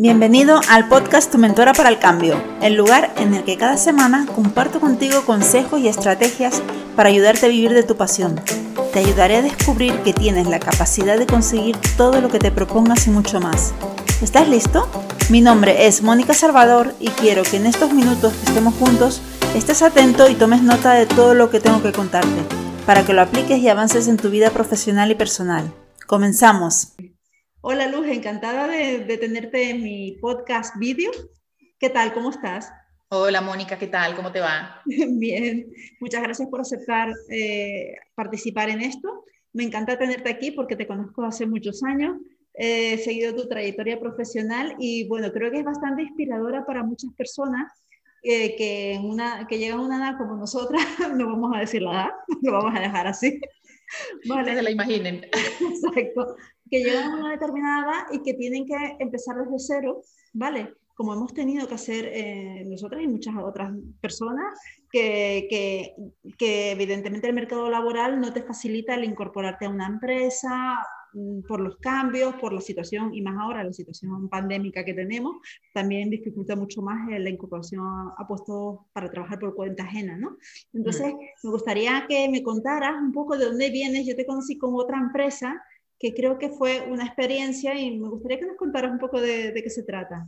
Bienvenido al podcast Tu Mentora para el Cambio, el lugar en el que cada semana comparto contigo consejos y estrategias para ayudarte a vivir de tu pasión. Te ayudaré a descubrir que tienes la capacidad de conseguir todo lo que te propongas y mucho más. ¿Estás listo? Mi nombre es Mónica Salvador y quiero que en estos minutos que estemos juntos estés atento y tomes nota de todo lo que tengo que contarte, para que lo apliques y avances en tu vida profesional y personal. Comenzamos. Hola Luz, encantada de, tenerte en mi podcast vídeo. ¿Qué tal? ¿Cómo estás? Hola Mónica, ¿qué tal? ¿Cómo te va? Bien, muchas gracias por aceptar eh, participar en esto. Me encanta tenerte aquí porque te conozco hace muchos años, he seguido tu trayectoria profesional y bueno, creo que es bastante inspiradora para muchas personas eh, que, una, que llegan a una edad como nosotras, no vamos a decir la edad, lo vamos a dejar así. Vale. Que se la imaginen. Exacto que llegan a una determinada edad y que tienen que empezar desde cero, ¿vale? Como hemos tenido que hacer eh, nosotras y muchas otras personas, que, que, que, evidentemente el mercado laboral no te facilita el incorporarte a una empresa por los cambios, por la situación, y más ahora la situación pandémica que tenemos, también dificulta mucho más la incorporación a puestos para trabajar por cuenta ajena, ¿no? Entonces, mm. me gustaría que me contaras un poco de dónde vienes. Yo te conocí con otra empresa que creo que fue una experiencia y me gustaría que nos contaras un poco de, qué se trata.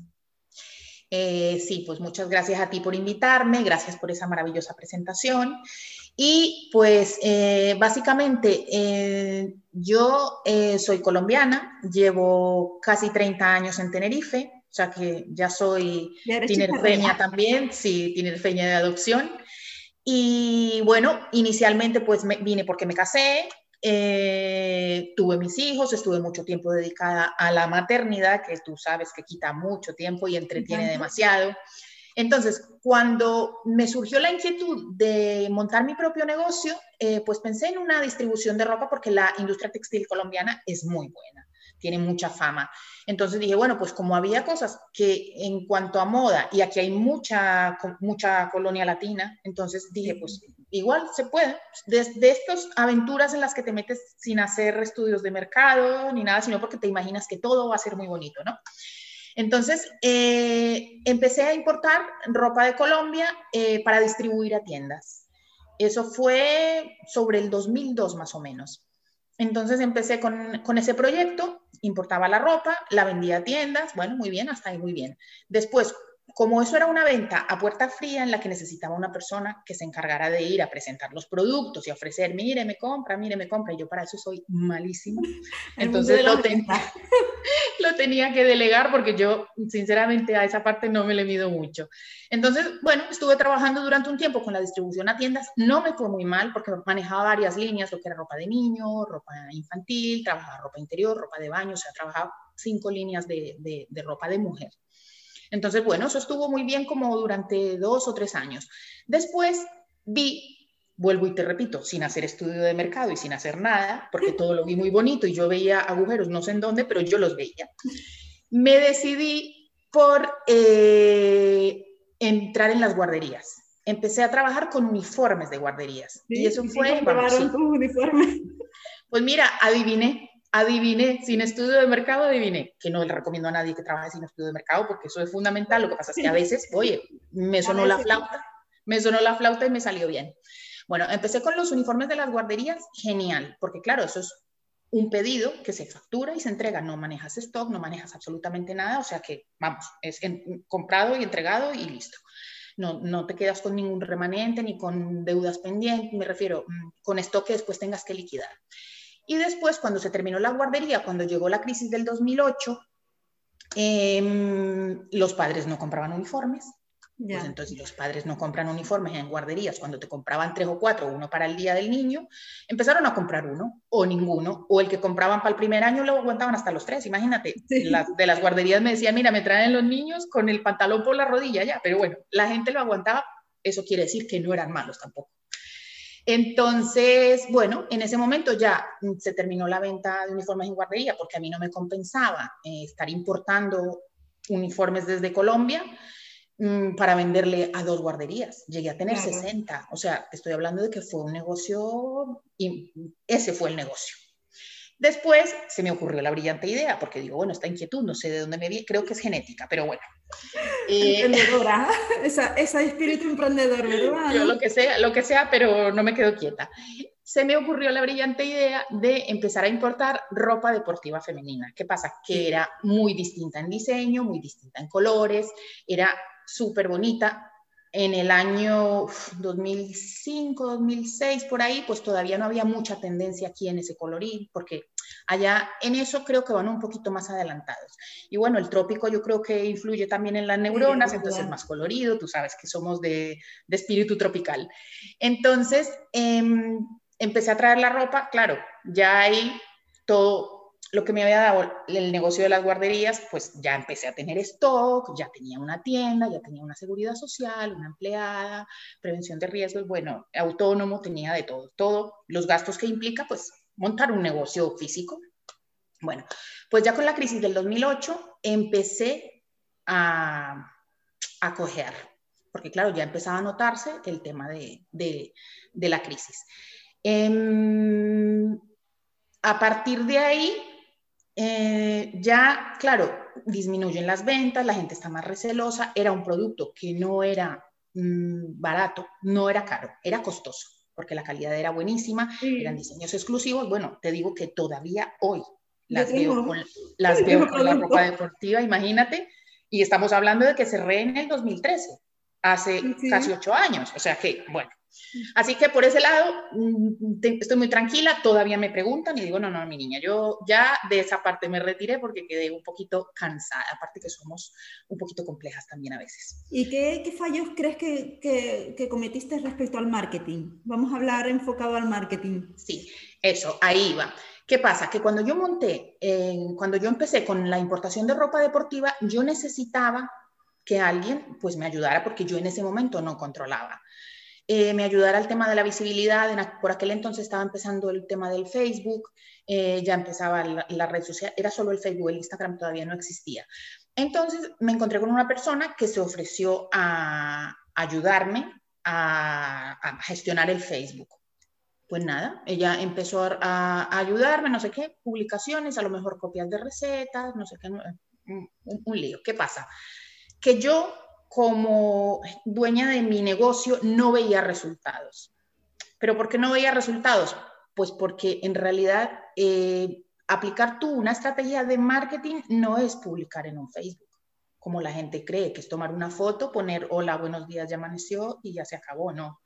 Eh, sí, pues muchas gracias a ti por invitarme, gracias por esa maravillosa presentación. Y pues eh, básicamente eh, yo soy colombiana, llevo casi 30 años en Tenerife, o sea que ya soy tinerfeña también, sí, tinerfeña de adopción. Y bueno, inicialmente pues me, vine porque me casé, eh, tuve mis hijos, estuve mucho tiempo dedicada a la maternidad, que tú sabes que quita mucho tiempo y entretiene demasiado. Entonces, cuando me surgió la inquietud de montar mi propio negocio, eh, pues pensé en una distribución de ropa porque la industria textil colombiana es muy buena tiene mucha fama. Entonces dije, bueno, pues como había cosas que en cuanto a moda, y aquí hay mucha, mucha colonia latina, entonces dije, pues igual se puede. De, estas aventuras en las que te metes sin hacer estudios de mercado ni nada, sino porque te imaginas que todo va a ser muy bonito, ¿no? Entonces, eh, empecé a importar ropa de Colombia eh, para distribuir a tiendas. Eso fue sobre el 2002 más o menos. Entonces empecé con, con, ese proyecto, importaba la ropa, la vendía a tiendas, bueno, muy bien, hasta ahí muy bien. Después, como eso era una venta a puerta fría en la que necesitaba una persona que se encargara de ir a presentar los productos y ofrecer, mire, me compra, mire, me compra, y yo para eso soy malísima. Entonces lo, lo, tenía que delegar porque yo, sinceramente, a esa parte no me le mido mucho. Entonces, bueno, estuve trabajando durante un tiempo con la distribución a tiendas, no me fue muy mal porque manejaba varias líneas, lo que era ropa de niño, ropa infantil, trabajaba ropa interior, ropa de baño, o sea, trabajaba cinco líneas de, de, de ropa de mujer. Entonces, bueno, eso estuvo muy bien como durante dos o tres años. Después vi, vuelvo y te repito, sin hacer estudio de mercado y sin hacer nada, porque todo lo vi muy bonito y yo veía agujeros, no sé en dónde, pero yo los veía. Me decidí por eh, entrar en las guarderías. Empecé a trabajar con uniformes de guarderías. y eso fue... Pues mira, adiviné, adiviné, sin estudio de mercado, adiviné, que no le recomiendo a nadie que trabaje sin estudio de mercado porque eso es fundamental. Lo que pasa es que a veces, oye, me sonó la flauta, me sonó la flauta y me salió bien. Bueno, empecé con los uniformes de las guarderías, genial, porque claro, eso es un pedido que se factura y se entrega, no manejas stock, no manejas absolutamente nada, o sea que, vamos, es comprado y entregado y listo. No, no, te quedas con ningún remanente ni con deudas pendientes, me refiero mm, con stock que después tengas que liquidar. Y después, cuando se terminó la guardería, cuando llegó la crisis del 2008, em, los padres no compraban uniformes. Pues entonces, los padres no compran uniformes en guarderías, cuando te compraban tres o cuatro, uno para el día del niño, empezaron a comprar uno o ninguno, o el que compraban para el primer año lo aguantaban hasta los tres. Imagínate, de las guarderías me decían, mira, me traen los niños con el pantalón por la rodilla ya, pero bueno, la gente lo aguantaba, eso quiere decir que no eran malos tampoco. Entonces, bueno, en ese momento ya se terminó la venta de uniformes en guardería porque a mí no me compensaba eh, estar importando uniformes desde Colombia mm, para venderle a dos guarderías. Llegué a tener 60, o sea, estoy hablando de que fue un negocio y ese fue el negocio. Después se me ocurrió la brillante idea, porque digo, bueno, esta inquietud, no sé de dónde me viene, creo que es genética, pero bueno. Eh, Emprendedora, esa, ese espíritu emprendedor, ¿verdad? Yo lo que sea, lo que sea, pero no me quedo quieta. Se me ocurrió la brillante idea de empezar a importar ropa deportiva femenina. ¿Qué pasa? Que era muy distinta en diseño, muy distinta en colores, era súper bonita, en el año 2005, 2006, por ahí, pues todavía no había mucha tendencia aquí en ese colorín, porque allá en eso creo que van un poquito más adelantados. Y bueno, el trópico yo creo que influye también en las neuronas, entonces es más colorido, tú sabes que somos de, espíritu tropical. Entonces, em, empecé a traer la ropa, claro, ya hay todo lo que me había dado el negocio de las guarderías, pues ya empecé a tener stock, ya tenía una tienda, ya tenía una seguridad social, una empleada, prevención de riesgos, bueno, autónomo, tenía de todo, todo, los gastos que implica, pues montar un negocio físico. Bueno, pues ya con la crisis del 2008 empecé a, a coger, porque claro, ya empezaba a notarse el tema de, de, de la crisis. Eh, a partir de ahí eh, ya, claro, disminuyen las ventas, la gente está más recelosa, era un producto que no era mm, barato, no era caro, era costoso, porque la calidad era buenísima, eran diseños exclusivos. Bueno, te digo que todavía hoy las veo, con, las veo con la ropa deportiva, imagínate, y estamos hablando de que cerré en el 2013, hace casi ocho años, o sea que, bueno, Así que por ese lado mm, estoy muy tranquila, todavía me preguntan y digo, no, no, mi niña, yo ya de esa parte me retiré porque quedé un poquito cansada, aparte que somos un poquito complejas también a veces. ¿Y qué, qué fallos crees que, que, que, cometiste respecto al marketing? Vamos a hablar enfocado al marketing. Sí, eso, ahí va. ¿Qué pasa? Que cuando yo monté, eh, cuando yo empecé con la importación de ropa deportiva, yo necesitaba que alguien pues me ayudara porque yo en ese momento no controlaba. Eh, me ayudara al tema de la visibilidad. por aquel entonces estaba empezando el tema del Facebook, eh, ya empezaba la, red social, era solo el Facebook, el Instagram todavía no existía. Entonces me encontré con una persona que se ofreció a ayudarme a, gestionar el Facebook. Pues nada, ella empezó a, ayudarme, no sé qué, publicaciones, a lo mejor copias de recetas, no sé qué, un, un lío. ¿Qué pasa? Que yo como dueña de mi negocio no veía resultados. ¿Pero por qué no veía resultados? Pues porque en realidad eh, aplicar tú una estrategia de marketing no es publicar en un Facebook, como la gente cree, que es tomar una foto, poner hola, buenos días, ya amaneció y ya se acabó. No,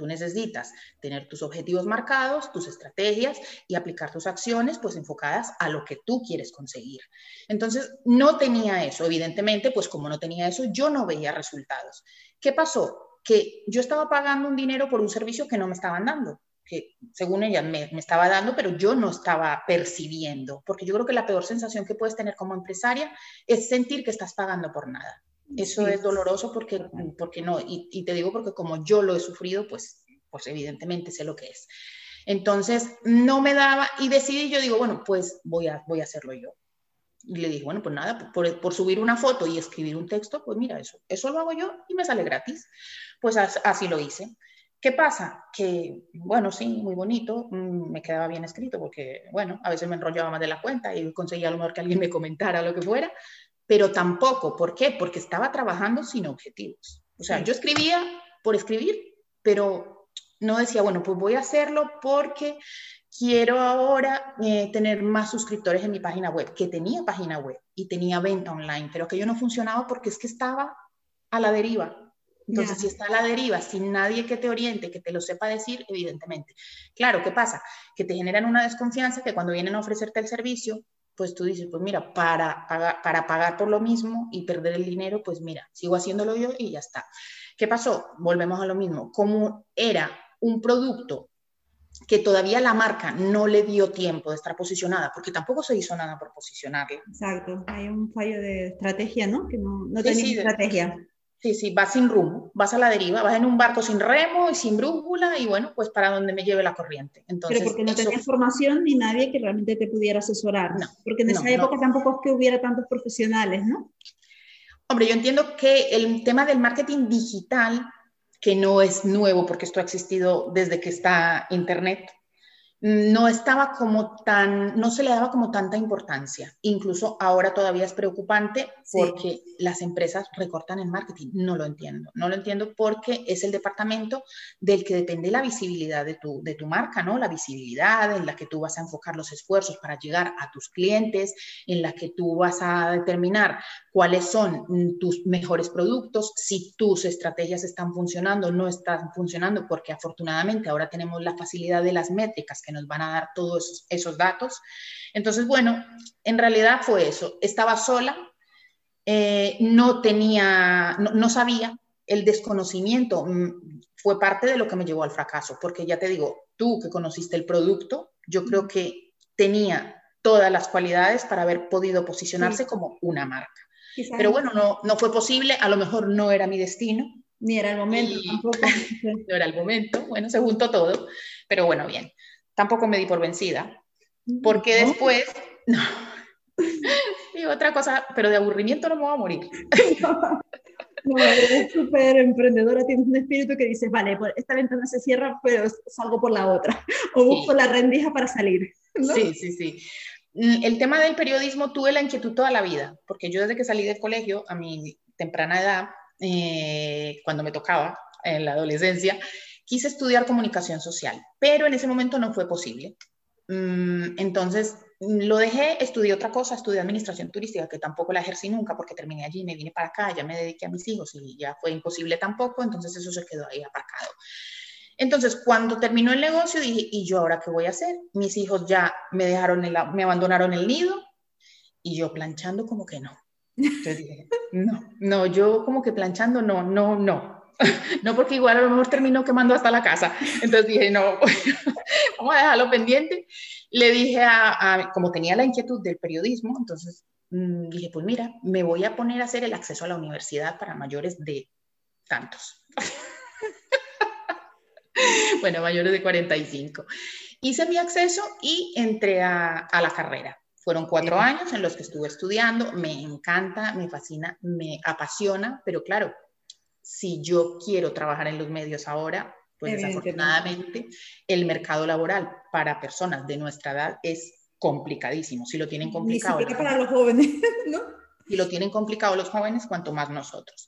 Tú necesitas tener tus objetivos marcados, tus estrategias y aplicar tus acciones pues enfocadas a lo que tú quieres conseguir. Entonces, no tenía eso, evidentemente, pues como no tenía eso, yo no veía resultados. ¿Qué pasó? Que yo estaba pagando un dinero por un servicio que no me estaban dando que según ella me, me, estaba dando, pero yo no estaba percibiendo, porque yo creo que la peor sensación que puedes tener como empresaria es sentir que estás pagando por nada. Eso es doloroso porque, porque no, y, te digo porque como yo lo he sufrido, pues, pues evidentemente sé lo que es. Entonces, no me daba y decidí, yo digo, bueno, pues voy a, voy a hacerlo yo. Y le dije, bueno, pues nada, por, por, subir una foto y escribir un texto, pues mira, eso, eso lo hago yo y me sale gratis. Pues así lo hice. ¿Qué pasa? Que, bueno, sí, muy bonito, mm, me quedaba bien escrito porque, bueno, a veces me enrollaba más de la cuenta y conseguía a lo mejor que alguien me comentara lo que fuera, pero tampoco, ¿por qué? Porque estaba trabajando sin objetivos. O sea, yo escribía por escribir, pero no decía, bueno, pues voy a hacerlo porque quiero ahora eh, tener más suscriptores en mi página web, que tenía página web y tenía venta online, pero que yo no funcionaba porque es que estaba a la deriva. Entonces, si está a la deriva, sin nadie que te oriente, que te lo sepa decir, evidentemente. Claro, ¿qué pasa? Que te generan una desconfianza que cuando vienen a ofrecerte el servicio, pues tú dices, pues mira, para para pagar por lo mismo y perder el dinero, pues mira, sigo haciéndolo yo y ya está. ¿Qué pasó? Volvemos a lo mismo. Como era un producto que todavía la marca no le dio tiempo de estar posicionada, porque tampoco se hizo nada por posicionarla. Exacto, hay un fallo de estrategia, ¿no? Que no, no tenía estrategia. Sí, sí, vas sin rumbo, vas a la deriva, vas en un barco sin remo y sin brújula y bueno, pues para donde me lleve la corriente. Entonces, Pero porque no tenías formación ni nadie que realmente te pudiera asesorar. No, porque en esa época tampoco es que hubiera tantos profesionales, ¿no? Hombre, yo entiendo que el tema del marketing digital, que no es nuevo porque esto ha existido desde que está Internet, no estaba como tan, no se le daba como tanta importancia. Incluso ahora todavía es preocupante porque las empresas recortan en marketing. No lo entiendo. No lo entiendo porque es el departamento del que depende la visibilidad de tu, de tu marca, ¿no? La visibilidad en la que tú vas a enfocar los esfuerzos para llegar a tus clientes, en la que tú vas a determinar cuáles son tus mejores productos, si tus estrategias están funcionando, o no están funcionando, porque afortunadamente ahora tenemos la facilidad de las métricas que nos van a dar todos esos, datos. Entonces, bueno, en realidad fue eso. Estaba sola, eh, no tenía, no, sabía, el desconocimiento mm, fue parte de lo que me llevó al fracaso, porque ya te digo, tú que conociste el producto, yo creo que tenía todas las cualidades para haber podido posicionarse como una marca. Pero bueno, no, no fue posible, a lo mejor no era mi destino. Ni era el momento tampoco. no era el momento, bueno, se juntó todo, pero bueno, bien tampoco me di por vencida, porque después, no, y otra cosa, pero de aburrimiento no me voy a morir. No, eres súper emprendedora, tienes un espíritu que dices, vale, esta ventana se cierra, pero salgo por la otra, o busco la rendija para salir. Sí, sí, sí. Mm, el tema del periodismo tuve la inquietud toda la vida, porque yo desde que salí del colegio, a mi temprana edad, eh, cuando me tocaba, en la adolescencia, quise estudiar comunicación social, pero en ese momento no fue posible. Mm, entonces lo dejé, estudié otra cosa, estudié administración turística, que tampoco la ejercí nunca porque terminé allí, me vine para acá, ya me dediqué a mis hijos y ya fue imposible tampoco, entonces eso se quedó ahí aparcado. Entonces, cuando terminó el negocio, dije, ¿y yo ahora qué voy a hacer? Mis hijos ya me dejaron, me abandonaron el nido y yo planchando como que no. Entonces dije, no, no, yo como que planchando no, no, no. no porque igual a lo mejor terminó quemando hasta la casa. Entonces dije, no, vamos a dejarlo pendiente. Le dije a, como tenía la inquietud del periodismo, entonces mm, dije, pues mira, me voy a poner a hacer el acceso a la universidad para mayores de tantos. bueno, mayores de 45. Hice mi acceso y entré a, a la carrera. Fueron cuatro años en los que estuve estudiando, me encanta, me fascina, me apasiona, pero claro, si yo quiero trabajar en los medios ahora, pues desafortunadamente el mercado laboral para personas de nuestra edad es complicadísimo. Si lo tienen complicado. Ni para los jóvenes, ¿no? Si lo tienen complicado los jóvenes, cuanto más nosotros.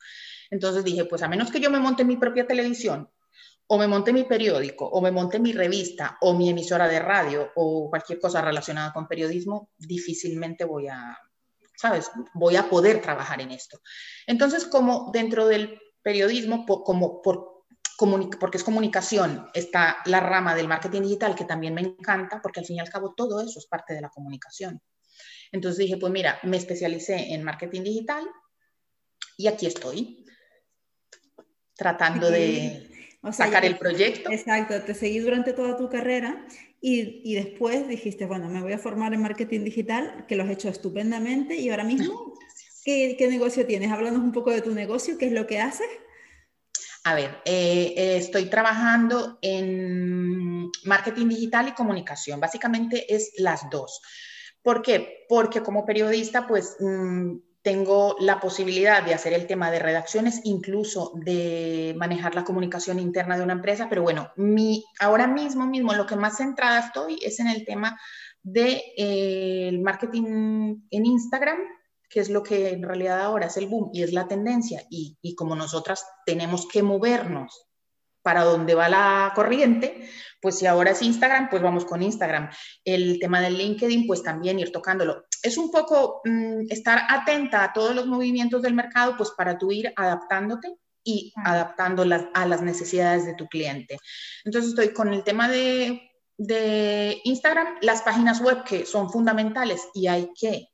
Entonces dije, pues a menos que yo me monte mi propia televisión, o me monte mi periódico, o me monte mi revista, o mi emisora de radio, o cualquier cosa relacionada con periodismo, difícilmente voy a, ¿sabes? Voy a poder trabajar en esto. Entonces, como dentro del periodismo, como por, porque es comunicación, está la rama del marketing digital que también me encanta, porque al fin y al cabo todo eso es parte de la comunicación. Entonces dije, pues mira, me especialicé en marketing digital y aquí estoy, tratando de sacar el proyecto. Exacto, te seguí durante toda tu carrera y, y, después dijiste, bueno, me voy a formar en marketing digital, que lo has hecho estupendamente y ahora mismo ¿Qué, negocio tienes? Háblanos un poco de tu negocio, ¿qué es lo que haces? A ver, eh, eh, estoy trabajando en marketing digital y comunicación. Básicamente es las dos. ¿Por qué? Porque como periodista, pues mm, tengo la posibilidad de hacer el tema de redacciones, incluso de manejar la comunicación interna de una empresa, pero bueno, mi, ahora mismo, mismo, lo que más centrada estoy es en el tema del de, eh, marketing en Instagram que es lo que en realidad ahora es el boom y es la tendencia, y, y como nosotras tenemos que movernos para donde va la corriente, pues si ahora es Instagram, pues vamos con Instagram. El tema del LinkedIn, pues también ir tocándolo. Es un poco mm, estar atenta a todos los movimientos del mercado, pues para tú ir adaptándote y adaptándolas a las necesidades de tu cliente. Entonces estoy con el tema de, de Instagram, las páginas web que son fundamentales y hay que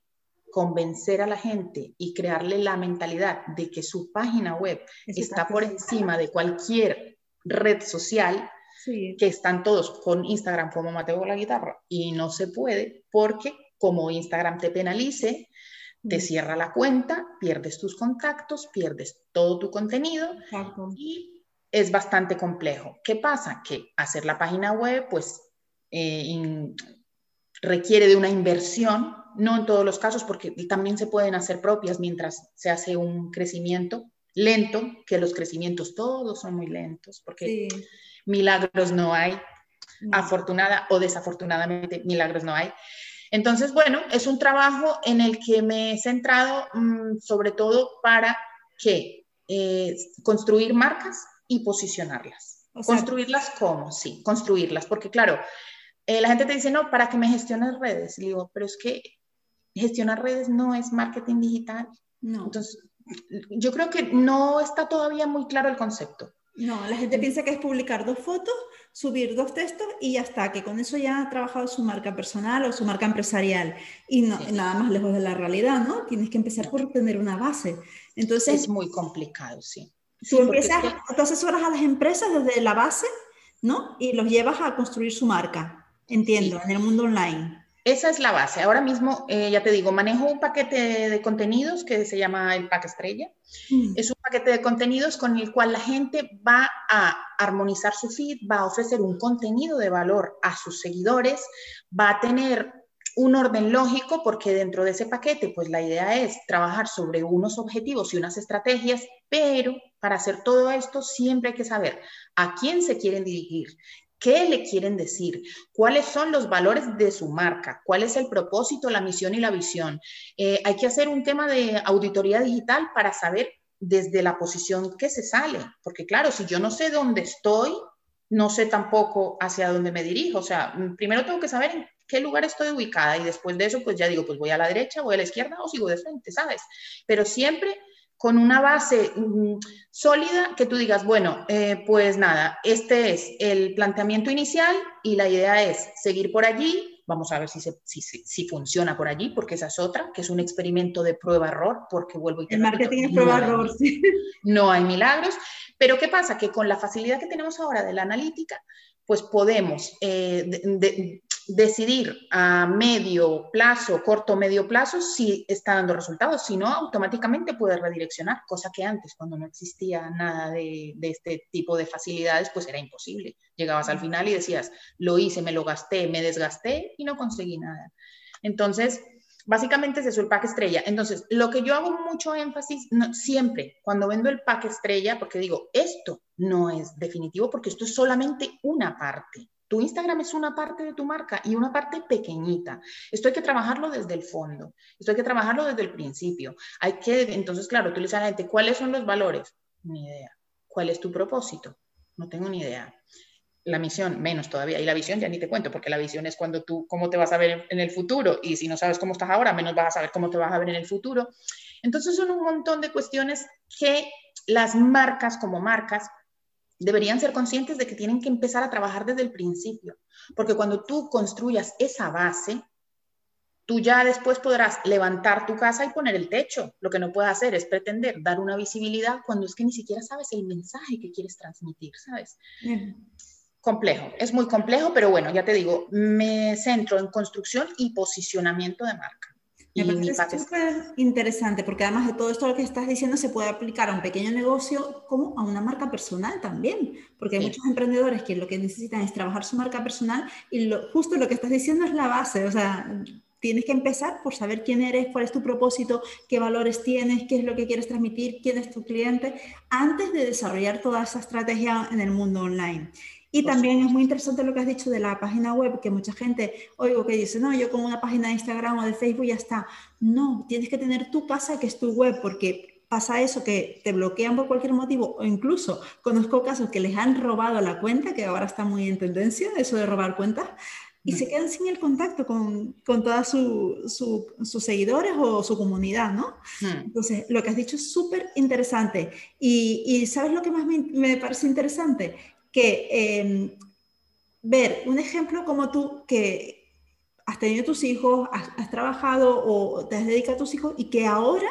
convencer a la gente y crearle la mentalidad de que su página web está por encima de cualquier red social, que están todos con Instagram como Mateo la guitarra y no se puede porque como Instagram te penalice, te cierra la cuenta, pierdes tus contactos, pierdes todo tu contenido y es bastante complejo. ¿Qué pasa? Que hacer la página web pues eh, requiere de una inversión no en todos los casos, porque también se pueden hacer propias mientras se hace un crecimiento lento, que los crecimientos todos son muy lentos, porque milagros no hay. afortunada o desafortunadamente, milagros no hay. Entonces, bueno, es un trabajo en el que me he centrado mm, sobre todo para que eh, construir marcas y posicionarlas. construirlas cómo, sí, construirlas, porque claro, eh, la gente te dice, no, para que me gestiones redes. Y digo, pero es que gestionar redes no es marketing digital. No. Entonces, yo creo que no está todavía muy claro el concepto. No, la gente piensa que es publicar dos fotos, subir dos textos y ya está, que con eso ya ha trabajado su marca personal o su marca empresarial. Y no, nada más lejos de la realidad, ¿no? Tienes que empezar por tener una base. Entonces, es muy complicado, sí. Tú empiezas, tú asesoras a las empresas desde la base, ¿no? Y los llevas a construir su marca, entiendo, en el mundo online. Esa es la base. Ahora mismo, eh, ya te digo, manejo un paquete de contenidos que se llama el Pack Estrella. Mm. Es un paquete de contenidos con el cual la gente va a armonizar su feed, va a ofrecer un contenido de valor a sus seguidores, va a tener un orden lógico porque dentro de ese paquete, pues la idea es trabajar sobre unos objetivos y unas estrategias, pero para hacer todo esto siempre hay que saber a quién se quieren dirigir, ¿Qué le quieren decir? ¿Cuáles son los valores de su marca? ¿Cuál es el propósito, la misión y la visión? Eh, hay que hacer un tema de auditoría digital para saber desde la posición que se sale, porque claro, si yo no sé dónde estoy, no sé tampoco hacia dónde me dirijo. O sea, mm, primero tengo que saber en qué lugar estoy ubicada y después de eso, pues ya digo, pues voy a la derecha, voy a la izquierda o sigo de frente, ¿sabes? Pero siempre con una base mm, sólida que tú digas, bueno, eh, pues nada, este es el planteamiento inicial y la idea es seguir por allí, vamos a ver si, si, funciona por allí, porque esa es otra, que es un experimento de prueba-error, porque vuelvo y te El marketing es prueba-error, sí. No hay milagros, pero ¿qué pasa? Que con la facilidad que tenemos ahora de la analítica, pues podemos eh, decidir a medio plazo, corto medio plazo, si está dando resultados, si no, automáticamente puede redireccionar, cosa que antes, cuando no existía nada de, este tipo de facilidades, pues era imposible. Llegabas al final y decías, lo hice, me lo gasté, me desgasté y no conseguí nada. Entonces, básicamente es eso, el pack estrella. Entonces, lo que yo hago mucho énfasis, siempre cuando vendo el pack estrella, porque digo, esto no es definitivo, porque esto es solamente una parte. Tu Instagram es una parte de tu marca y una parte pequeñita. Esto hay que trabajarlo desde el fondo, esto hay que trabajarlo desde el principio. Hay que, entonces, claro, tú le dices a la gente, ¿cuáles son los valores? Ni idea. ¿Cuál es tu propósito? No tengo ni idea. La misión, menos todavía. Y la visión ya ni te cuento, porque la visión es cuando tú, cómo te vas a ver en el futuro. Y si no sabes cómo estás ahora, menos vas a saber cómo te vas a ver en el futuro. Entonces son un montón de cuestiones que las marcas como marcas deberían ser conscientes de que tienen que empezar a trabajar desde el principio, porque cuando tú construyas esa base, tú ya después podrás levantar tu casa y poner el techo. Lo que no puedes hacer es pretender dar una visibilidad cuando es que ni siquiera sabes el mensaje que quieres transmitir, ¿sabes? Complejo, es muy complejo, pero bueno, ya te digo, me centro en construcción y posicionamiento de marca. Me parece súper interesante porque además de todo esto lo que estás diciendo se puede aplicar a un pequeño negocio como a una marca personal también, porque hay muchos emprendedores que lo que necesitan es trabajar su marca personal y lo, justo lo que estás diciendo es la base, o sea, tienes que empezar por saber quién eres, cuál es tu propósito, qué valores tienes, qué es lo que quieres transmitir, quién es tu cliente, antes de desarrollar toda esa estrategia en el mundo online. Y también es muy interesante lo que has dicho de la página web, que mucha gente oigo que dice, no, yo con una página de Instagram o de Facebook ya está. No, tienes que tener tu casa, que es tu web, porque pasa eso, que te bloquean por cualquier motivo, o incluso conozco casos que les han robado la cuenta, que ahora está muy en tendencia, eso de robar cuentas, y se quedan sin el contacto con, con todos su, sus seguidores o su comunidad, ¿no? Hmm. Entonces, lo que has dicho es súper interesante. Y, y, ¿sabes lo que más me, me parece interesante? Que em, ver un ejemplo como tú que has tenido tus hijos, has, trabajado o te has dedicado a tus hijos y que ahora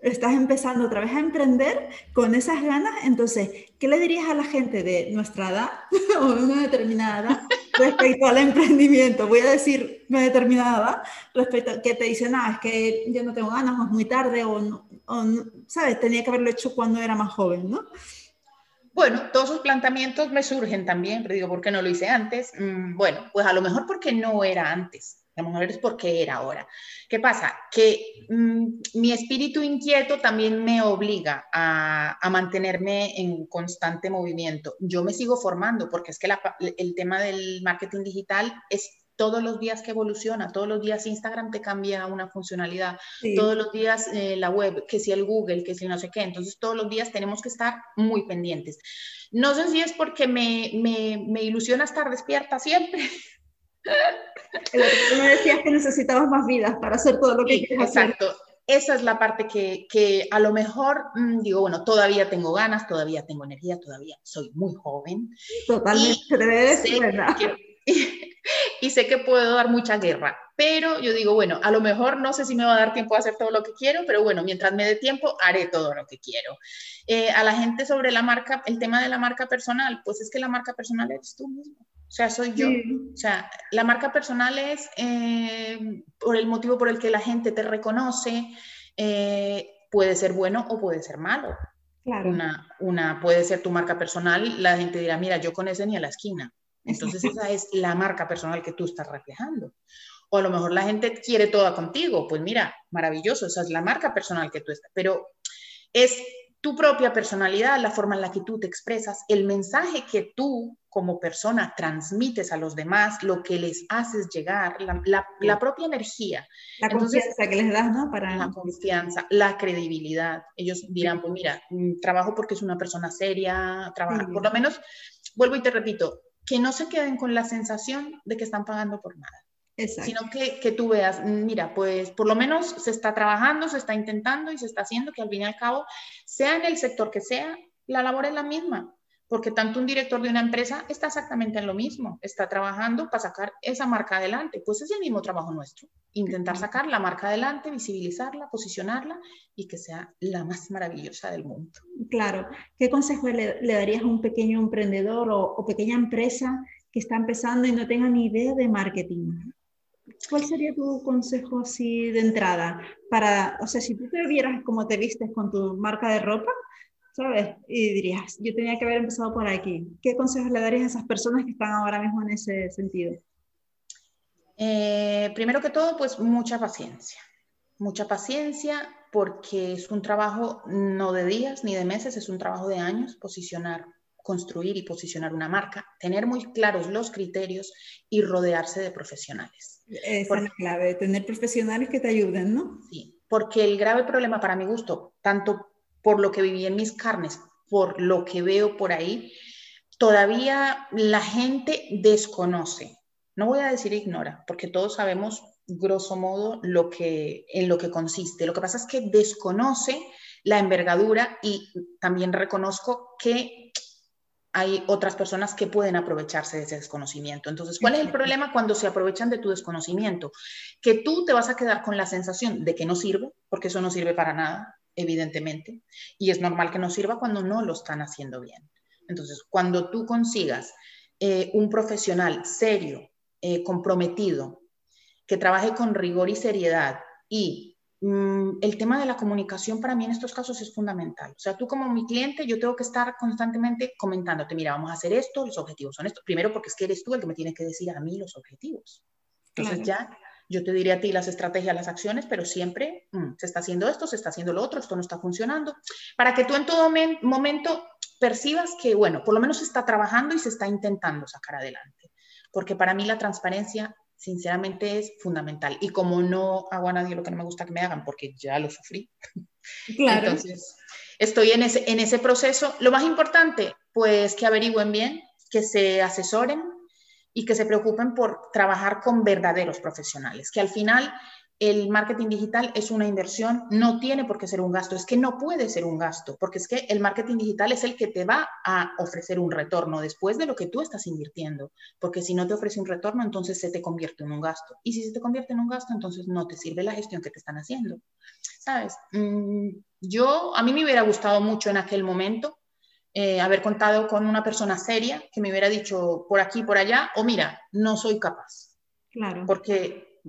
estás empezando otra vez a emprender con esas ganas, entonces, ¿qué le dirías a la gente de nuestra edad o de una determinada edad respecto al emprendimiento? Voy a decir una determinada edad respecto a que te dicen, ah, es que yo no tengo ganas, o es muy tarde, o, o, ¿sabes? Tenía que haberlo hecho cuando era más joven, ¿no? Bueno, todos sus planteamientos me surgen también, pero digo, ¿por qué no lo hice antes? Mm, bueno, pues a lo mejor porque no era antes. A ver es por qué era ahora. ¿Qué pasa? Que mm, mi espíritu inquieto también me obliga a, mantenerme en constante movimiento. Yo me sigo formando porque es que el tema del marketing digital es todos los días que evoluciona, todos los días Instagram te cambia una funcionalidad, todos los días eh, la web, que si el Google, que si no sé qué, entonces todos los días tenemos que estar muy pendientes. No sé si es porque me, me, me ilusiona estar despierta siempre, me decías que necesitabas más vidas para hacer todo lo que quieres Exacto. Esa es la parte que, que a lo mejor mm, digo, bueno, todavía tengo ganas, todavía tengo energía, todavía soy muy joven. Totalmente, y sé, ¿verdad? Que, y sé que puedo dar mucha guerra, pero yo digo, bueno, a lo mejor no sé si me va a dar tiempo a hacer todo lo que quiero, pero bueno, mientras me dé tiempo, haré todo lo que quiero. Eh, a la gente sobre la marca, el tema de la marca personal, pues es que la marca personal eres tú mismo. O sea, soy yo. O sea, la marca personal es eh, por el motivo por el que la gente te reconoce, eh, puede ser bueno o puede ser malo. Claro. Una, una puede ser tu marca personal, la gente dirá, mira, yo con ese ni a la esquina. Entonces esa es la marca personal que tú estás reflejando. O a lo mejor la gente quiere toda contigo, pues mira, maravilloso, esa es la marca personal que tú estás, pero es tu propia personalidad, la forma en la que tú te expresas, el mensaje que tú como persona transmites a los demás, lo que les haces llegar, la, propia energía. La confianza que les das, ¿no? Para... La confianza, la credibilidad. Ellos dirán, pues mira, mm, trabajo porque es una persona seria, trabaja, por lo menos, vuelvo y te repito, que no se queden con la sensación de que están pagando por nada. Sino que, que, tú veas, mira, pues por lo menos se está trabajando, se está intentando y se está haciendo que al fin y al cabo, sea en el sector que sea, la labor es la misma porque tanto un director de una empresa está exactamente en lo mismo, está trabajando para sacar esa marca adelante, pues es el mismo trabajo nuestro, intentar sacar la marca adelante, visibilizarla, posicionarla y que sea la más maravillosa del mundo. Claro, ¿qué consejo le, darías a un pequeño emprendedor o, pequeña empresa que está empezando y no tenga ni idea de marketing? ¿Cuál sería tu consejo así de entrada? Para, o sea, si tú te vieras como te vistes con tu marca de ropa, ¿sabes? Y dirías, yo tenía que haber empezado por aquí. ¿Qué consejos le darías a esas personas que están ahora mismo en ese sentido? Eh, primero que todo, pues mucha paciencia. Mucha paciencia porque es un trabajo no de días ni de meses, es un trabajo de años posicionar, construir y posicionar una marca, tener muy claros los criterios y rodearse de profesionales. Esa es la clave, tener profesionales que te ayuden, ¿no? Sí, porque el grave problema para mi gusto, tanto por lo que viví en mis carnes, por lo que veo por ahí, todavía la gente desconoce. No voy a decir ignora, porque todos sabemos grosso modo lo que, en lo que consiste. Lo que pasa es que desconoce la envergadura y también reconozco que hay otras personas que pueden aprovecharse de ese desconocimiento. Entonces, ¿cuál es el problema cuando se aprovechan de tu desconocimiento? Que tú te vas a quedar con la sensación de que no sirve, porque eso no sirve para nada, evidentemente, y es normal que no sirva cuando no lo están haciendo bien. Entonces, cuando tú consigas eh, un profesional serio, eh, comprometido, que trabaje con rigor y seriedad y mm, el tema de la comunicación para mí en estos casos es fundamental. O sea, tú como mi cliente, yo tengo que estar constantemente comentándote, mira, vamos a hacer esto, los objetivos son estos. Primero porque es que eres tú el que me tiene que decir a mí los objetivos. Entonces ya yo te diría a ti las estrategias, las acciones, pero siempre mm, se está haciendo esto, se está haciendo lo otro, esto no está funcionando, para que tú en todo momento percibas que, bueno, por lo menos se está trabajando y se está intentando sacar adelante. Porque para mí la transparencia, sinceramente, es fundamental. Y como no hago a nadie lo que no me gusta que me hagan, porque ya lo sufrí. Claro. Entonces, estoy en ese, en ese proceso. Lo más importante, pues que averigüen bien, que se asesoren, y que se preocupen por trabajar con verdaderos profesionales, que al final el marketing digital es una inversión, no tiene por qué ser un gasto, es que no puede ser un gasto, porque es que el marketing digital es el que te va a ofrecer un retorno después de lo que tú estás invirtiendo, porque si no te ofrece un retorno, entonces se te convierte en un gasto. Y si se te convierte en un gasto, entonces no te sirve la gestión que te están haciendo. ¿Sabes? Mm, yo, a mí me hubiera gustado mucho en aquel momento eh, haber contado con una persona seria que me hubiera dicho por aquí, por allá, o mira, no soy capaz. Claro. Porque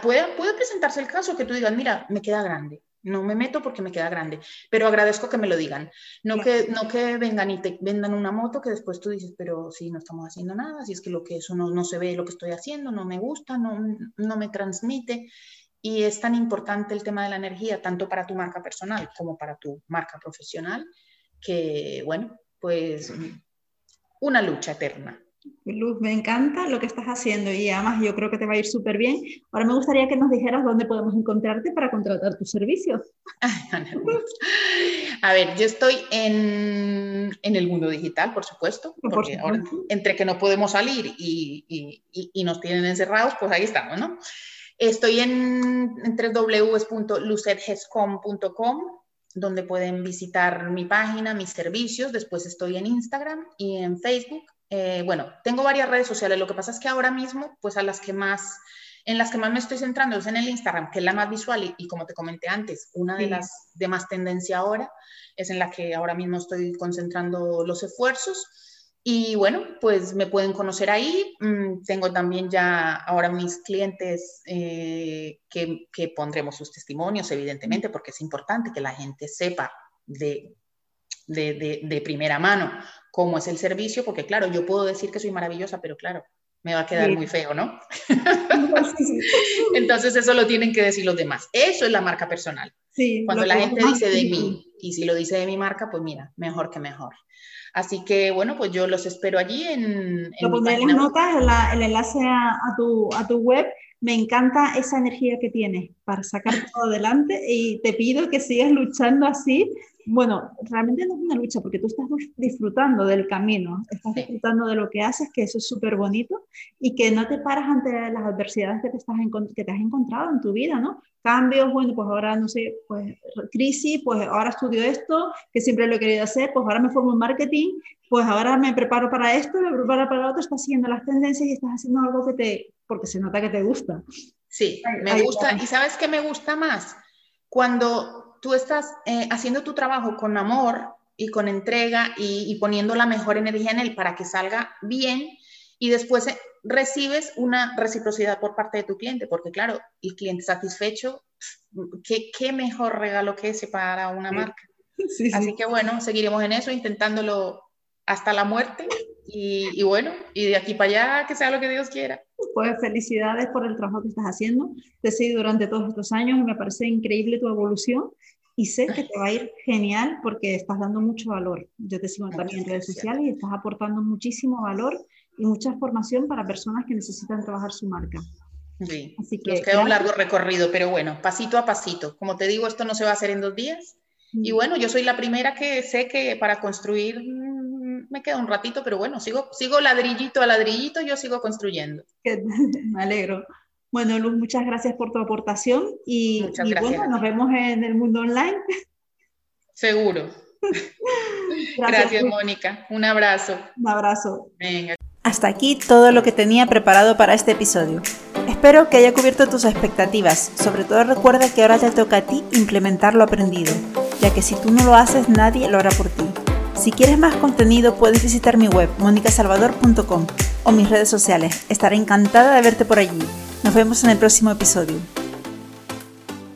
puede, puede presentarse el caso que tú digas, mira, me queda grande, no me meto porque me queda grande, pero agradezco que me lo digan. No, que, no que vengan y te vendan una moto que después tú dices, pero si no estamos haciendo nada, si es que lo que eso no, no se ve lo que estoy haciendo, no me gusta, no, no me transmite. Y es tan importante el tema de la energía, tanto para tu marca personal como para tu marca profesional, que bueno, pues una lucha eterna. Luz, me encanta lo que estás haciendo y además yo creo que te va a ir súper bien. Ahora me gustaría que nos dijeras dónde podemos encontrarte para contratar tus servicios. A ver, yo estoy en, en el mundo digital, por supuesto, porque ahora, entre que no podemos salir y, y, y, nos tienen encerrados, pues ahí estamos, ¿no? Estoy en, en donde pueden visitar mi página, mis servicios. Después estoy en Instagram y en Facebook eh, bueno, tengo varias redes sociales, lo que pasa es que ahora mismo, pues a las que más, en las que más me estoy centrando es en el Instagram, que es la más visual y, como te comenté antes, una de las de más tendencia ahora, es en la que ahora mismo estoy concentrando los esfuerzos. Y bueno, pues me pueden conocer ahí. Mm, tengo también ya ahora mis clientes eh, que, que pondremos sus testimonios, evidentemente, porque es importante que la gente sepa de de, de, primera mano cómo es el servicio, porque claro, yo puedo decir que soy maravillosa, pero claro, me va a quedar muy feo, ¿no? Entonces eso lo tienen que decir los demás. Eso es la marca personal. Cuando la gente dice de mí, y si lo dice de mi marca, pues mira, mejor que mejor. Así que bueno, pues yo los espero allí en... en lo pondré en las notas, el enlace a, a, tu, a tu web. Me encanta esa energía que tienes para sacar todo adelante y te pido que sigas luchando así bueno, realmente no es una lucha porque tú estás disfrutando del camino, estás disfrutando de lo que haces, que eso es súper bonito, y que no te paras ante las adversidades que te, estás que te has encontrado en tu vida, ¿no? Cambios, bueno, pues ahora, no sé, pues crisis, pues ahora estudio esto, que siempre lo he querido hacer, pues ahora me formo en marketing, pues ahora me preparo para esto, me preparo para lo otro, estás siguiendo las tendencias y estás haciendo algo que te, porque se nota que te gusta. Sí, me gusta, y ¿sabes qué me gusta más? Cuando tú estás eh, haciendo tu trabajo con amor y con entrega y, poniendo la mejor energía en él para que salga bien y después eh, recibes una reciprocidad por parte de tu cliente, porque claro, el cliente satisfecho, ¿qué, qué mejor regalo que ese para una marca? Así que bueno, seguiremos en eso, intentándolo hasta la muerte y, bueno, y de aquí para allá que sea lo que Dios quiera. Pues felicidades por el trabajo que estás haciendo. Te he seguido durante todos estos años y me parece increíble tu evolución y sé que te va a ir genial porque estás dando mucho valor. Yo te sigo también en redes sociales y estás aportando muchísimo valor y mucha formación para personas que necesitan trabajar su marca. Sí, Así que, nos queda un largo recorrido, pero bueno, pasito a pasito. Como te digo, esto no se va a hacer en dos días. Y mm. bueno, yo soy la primera que sé que para construir me queda un ratito, pero bueno, sigo, sigo ladrillito a ladrillito, yo sigo construyendo. me alegro. Bueno, Luz, muchas gracias por tu aportación y, bueno, nos vemos en el mundo online. Seguro. gracias, Mónica. Un abrazo. Un abrazo. Venga. Hasta aquí todo lo que tenía preparado para este episodio. Espero que haya cubierto tus expectativas. Sobre todo recuerda que ahora te toca a ti implementar lo aprendido, ya que si tú no lo haces, nadie lo hará por ti. Si quieres más contenido puedes visitar mi web monicasalvador.com o mis redes sociales. Estaré encantada de verte por allí. Nos vemos en el próximo episodio.